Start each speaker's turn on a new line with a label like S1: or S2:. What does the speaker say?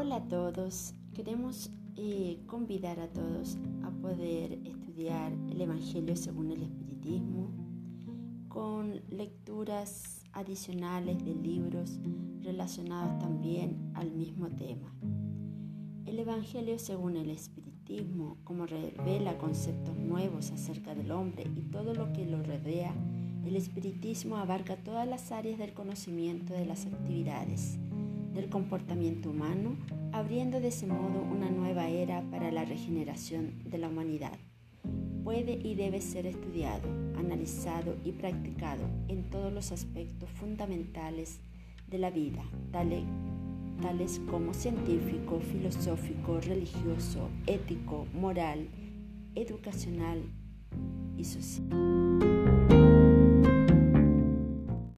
S1: Hola a todos, queremos eh, convidar a todos a poder estudiar el Evangelio según el Espiritismo con lecturas adicionales de libros relacionados también al mismo tema. El Evangelio según el Espiritismo, como revela conceptos nuevos acerca del hombre y todo lo que lo rodea, el Espiritismo abarca todas las áreas del conocimiento de las actividades del comportamiento humano, abriendo de ese modo una nueva era para la regeneración de la humanidad. Puede y debe ser estudiado, analizado y practicado en todos los aspectos fundamentales de la vida, tales, tales como científico, filosófico, religioso, ético, moral, educacional y social.